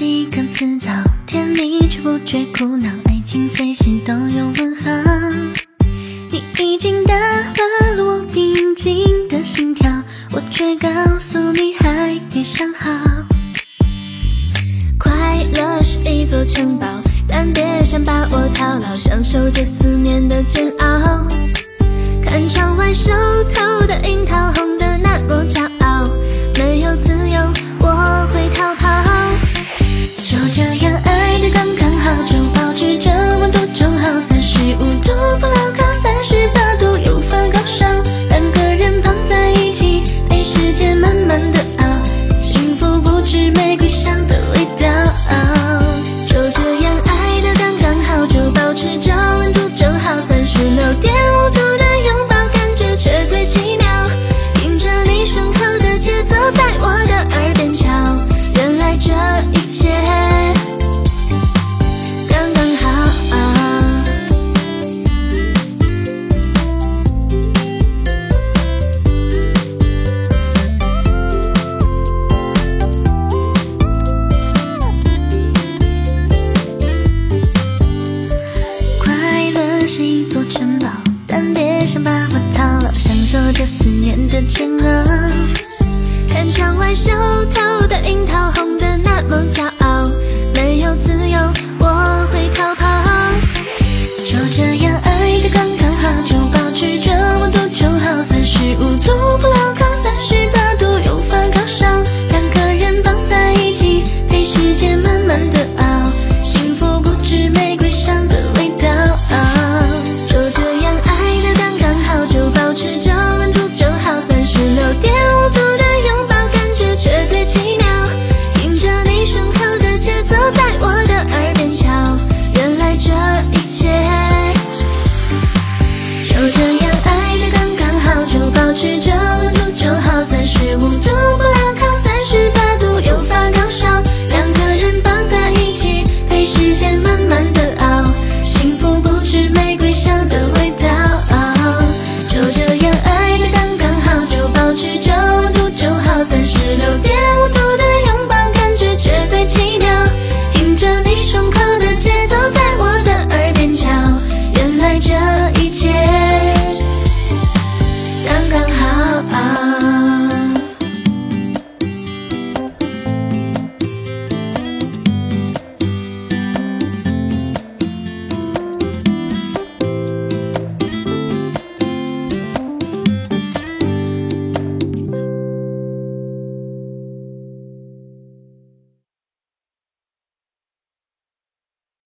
习惯辞藻，甜蜜却不觉苦恼，爱情随时都有问号。你已经打乱了我平静的心跳，我却告诉你还没想好。快乐是一座城堡，但别想把我套牢，享受着思念的煎熬。看窗外熟透的樱桃，红想把我套牢，享受着